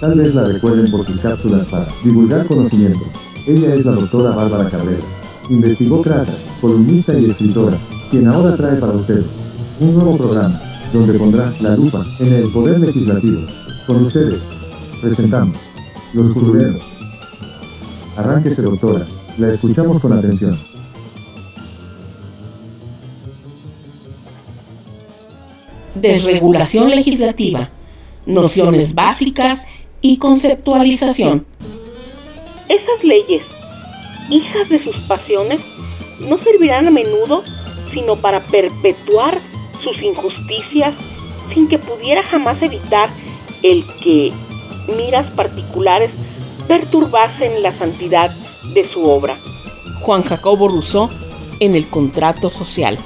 Tal vez la recuerden por sus cápsulas para divulgar conocimiento. Ella es la doctora Bárbara Cabrera. Investigó Crata, columnista y escritora, quien ahora trae para ustedes un nuevo programa, donde pondrá la lupa en el poder legislativo. Con ustedes, presentamos Los Curuleros. Arránquese, doctora, la escuchamos con atención. Desregulación legislativa, nociones básicas y conceptualización. Esas leyes, hijas de sus pasiones, no servirán a menudo sino para perpetuar sus injusticias sin que pudiera jamás evitar el que miras particulares perturbasen la santidad de su obra. Juan Jacobo Rousseau en el contrato social.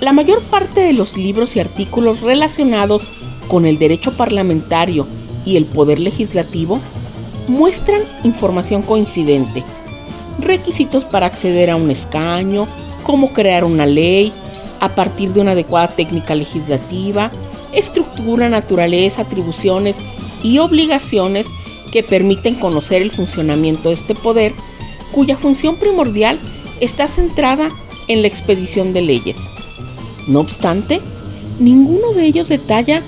La mayor parte de los libros y artículos relacionados con el derecho parlamentario y el poder legislativo muestran información coincidente, requisitos para acceder a un escaño, cómo crear una ley a partir de una adecuada técnica legislativa, estructura, naturaleza, atribuciones y obligaciones que permiten conocer el funcionamiento de este poder, cuya función primordial está centrada en la expedición de leyes. No obstante, ninguno de ellos detalla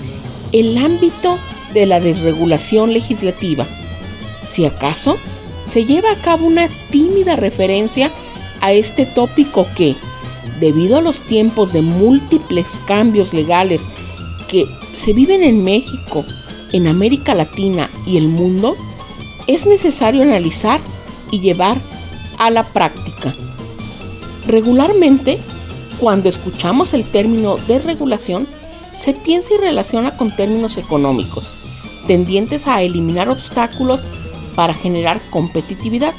el ámbito de la desregulación legislativa. Si acaso, se lleva a cabo una tímida referencia a este tópico que, debido a los tiempos de múltiples cambios legales que se viven en México, en América Latina y el mundo, es necesario analizar y llevar a la práctica. Regularmente, cuando escuchamos el término desregulación, se piensa y relaciona con términos económicos, tendientes a eliminar obstáculos para generar competitividad.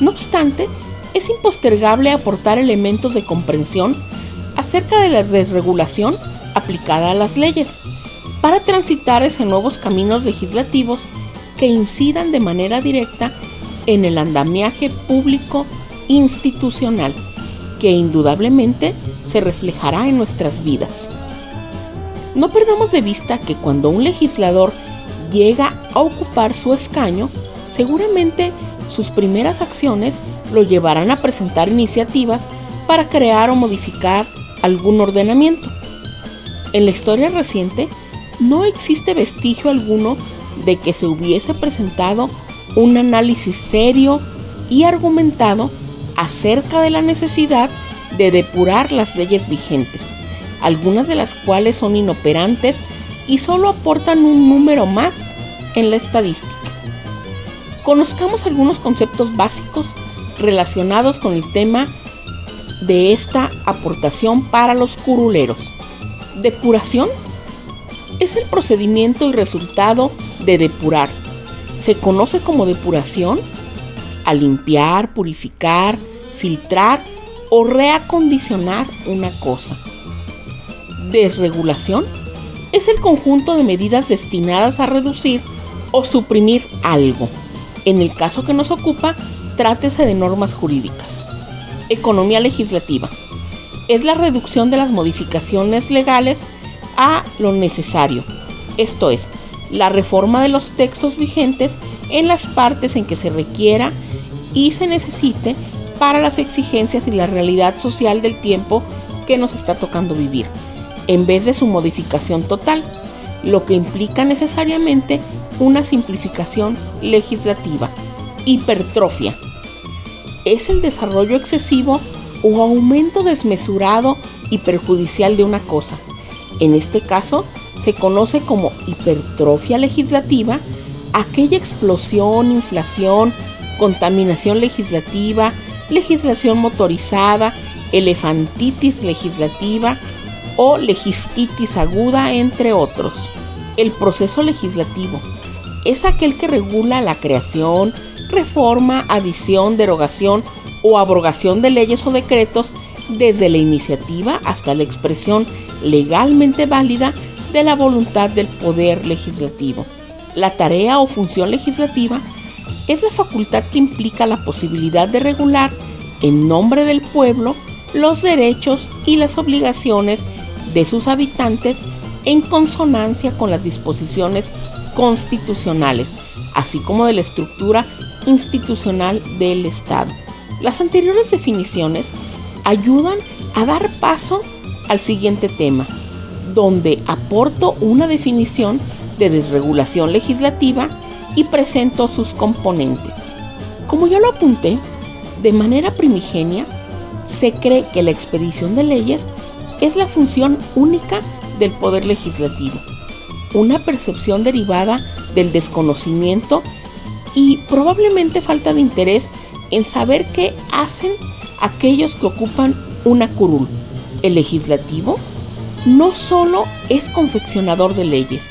No obstante, es impostergable aportar elementos de comprensión acerca de la desregulación aplicada a las leyes, para transitar hacia nuevos caminos legislativos que incidan de manera directa en el andamiaje público institucional, que indudablemente se reflejará en nuestras vidas. No perdamos de vista que cuando un legislador llega a ocupar su escaño, seguramente sus primeras acciones lo llevarán a presentar iniciativas para crear o modificar algún ordenamiento. En la historia reciente, no existe vestigio alguno de que se hubiese presentado un análisis serio y argumentado acerca de la necesidad de depurar las leyes vigentes, algunas de las cuales son inoperantes y solo aportan un número más en la estadística. Conozcamos algunos conceptos básicos relacionados con el tema de esta aportación para los curuleros. Depuración es el procedimiento y resultado de depurar. Se conoce como depuración a limpiar, purificar, filtrar o reacondicionar una cosa. Desregulación es el conjunto de medidas destinadas a reducir o suprimir algo. En el caso que nos ocupa, trátese de normas jurídicas. Economía legislativa. Es la reducción de las modificaciones legales a lo necesario, esto es, la reforma de los textos vigentes en las partes en que se requiera y se necesite para las exigencias y la realidad social del tiempo que nos está tocando vivir, en vez de su modificación total, lo que implica necesariamente una simplificación legislativa. Hipertrofia. Es el desarrollo excesivo o aumento desmesurado y perjudicial de una cosa. En este caso, se conoce como hipertrofia legislativa aquella explosión, inflación, contaminación legislativa, legislación motorizada, elefantitis legislativa o legistitis aguda, entre otros. El proceso legislativo es aquel que regula la creación, reforma, adición, derogación o abrogación de leyes o decretos desde la iniciativa hasta la expresión legalmente válida de la voluntad del poder legislativo. La tarea o función legislativa es la facultad que implica la posibilidad de regular en nombre del pueblo los derechos y las obligaciones de sus habitantes en consonancia con las disposiciones constitucionales, así como de la estructura institucional del Estado. Las anteriores definiciones ayudan a dar paso al siguiente tema, donde aporto una definición de desregulación legislativa y presento sus componentes. Como ya lo apunté, de manera primigenia, se cree que la expedición de leyes es la función única del poder legislativo, una percepción derivada del desconocimiento y probablemente falta de interés en saber qué hacen aquellos que ocupan una curul. El legislativo no solo es confeccionador de leyes,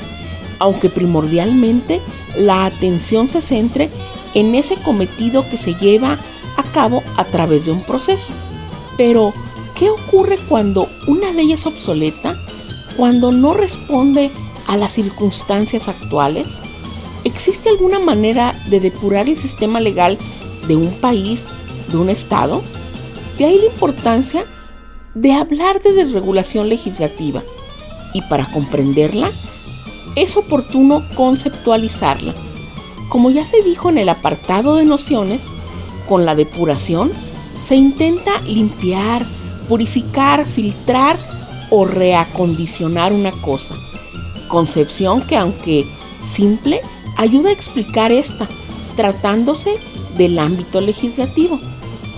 aunque primordialmente la atención se centre en ese cometido que se lleva a cabo a través de un proceso. Pero, ¿qué ocurre cuando una ley es obsoleta? Cuando no responde a las circunstancias actuales? ¿Existe alguna manera de depurar el sistema legal de un país, de un Estado? De ahí la importancia de hablar de desregulación legislativa. Y para comprenderla, es oportuno conceptualizarla. Como ya se dijo en el apartado de nociones, con la depuración se intenta limpiar, purificar, filtrar o reacondicionar una cosa. Concepción que aunque simple, ayuda a explicar esta, tratándose del ámbito legislativo.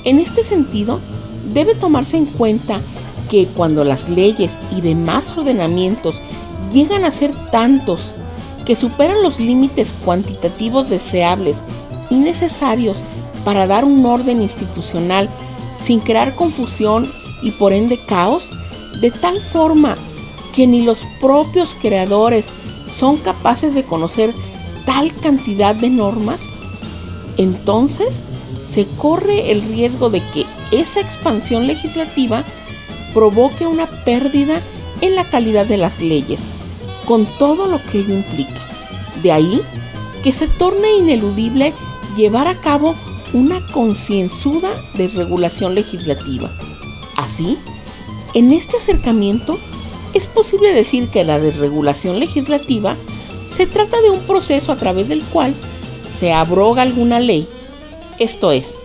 En este sentido, debe tomarse en cuenta que cuando las leyes y demás ordenamientos llegan a ser tantos que superan los límites cuantitativos deseables y necesarios para dar un orden institucional sin crear confusión y por ende caos, de tal forma que ni los propios creadores son capaces de conocer tal cantidad de normas, entonces se corre el riesgo de que esa expansión legislativa provoque una pérdida en la calidad de las leyes, con todo lo que ello implica. De ahí que se torne ineludible llevar a cabo una concienzuda desregulación legislativa. Así, en este acercamiento, es posible decir que la desregulación legislativa se trata de un proceso a través del cual se abroga alguna ley, esto es,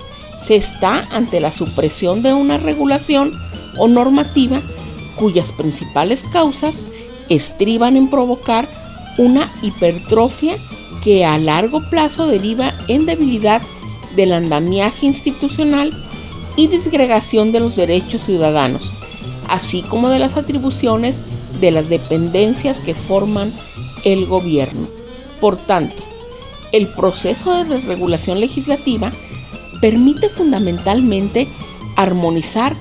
se está ante la supresión de una regulación o normativa cuyas principales causas estriban en provocar una hipertrofia que a largo plazo deriva en debilidad del andamiaje institucional y disgregación de los derechos ciudadanos, así como de las atribuciones de las dependencias que forman el gobierno. Por tanto, el proceso de desregulación legislativa permite fundamentalmente armonizar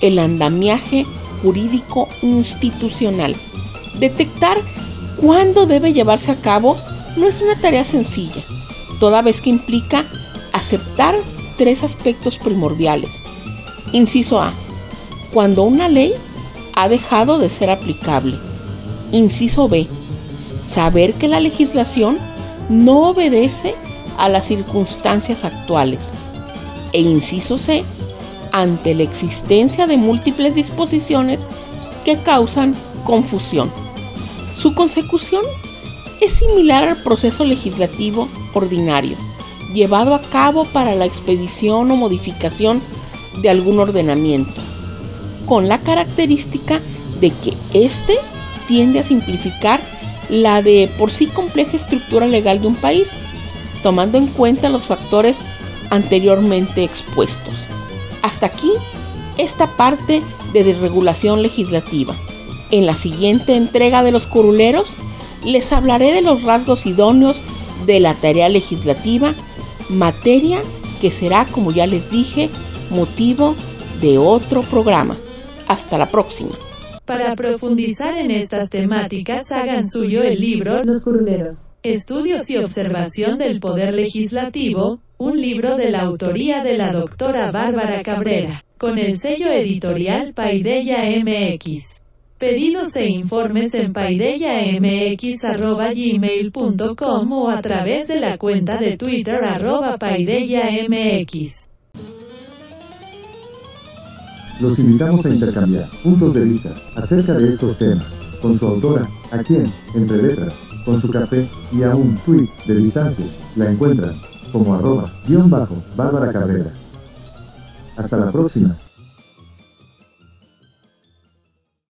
el andamiaje jurídico institucional. Detectar cuándo debe llevarse a cabo no es una tarea sencilla, toda vez que implica aceptar tres aspectos primordiales. Inciso A. Cuando una ley ha dejado de ser aplicable. Inciso B. Saber que la legislación no obedece a las circunstancias actuales. E inciso C. Ante la existencia de múltiples disposiciones que causan confusión. Su consecución es similar al proceso legislativo ordinario llevado a cabo para la expedición o modificación de algún ordenamiento, con la característica de que éste tiende a simplificar la de por sí compleja estructura legal de un país, tomando en cuenta los factores anteriormente expuestos. Hasta aquí esta parte de desregulación legislativa. En la siguiente entrega de los curuleros les hablaré de los rasgos idóneos de la tarea legislativa materia que será, como ya les dije, motivo de otro programa. Hasta la próxima. Para profundizar en estas temáticas, hagan suyo el libro Los Curuleros. Estudios y observación del Poder Legislativo, un libro de la autoría de la doctora Bárbara Cabrera, con el sello editorial Paideya MX. Pedidos e informes en paideyamx.gmail.com o a través de la cuenta de Twitter arroba. Los invitamos a intercambiar puntos de vista acerca de estos temas con su autora, a quien, entre letras, con su café y a un tweet de distancia, la encuentran como arroba guion bajo Bárbara Cabrera. Hasta la próxima.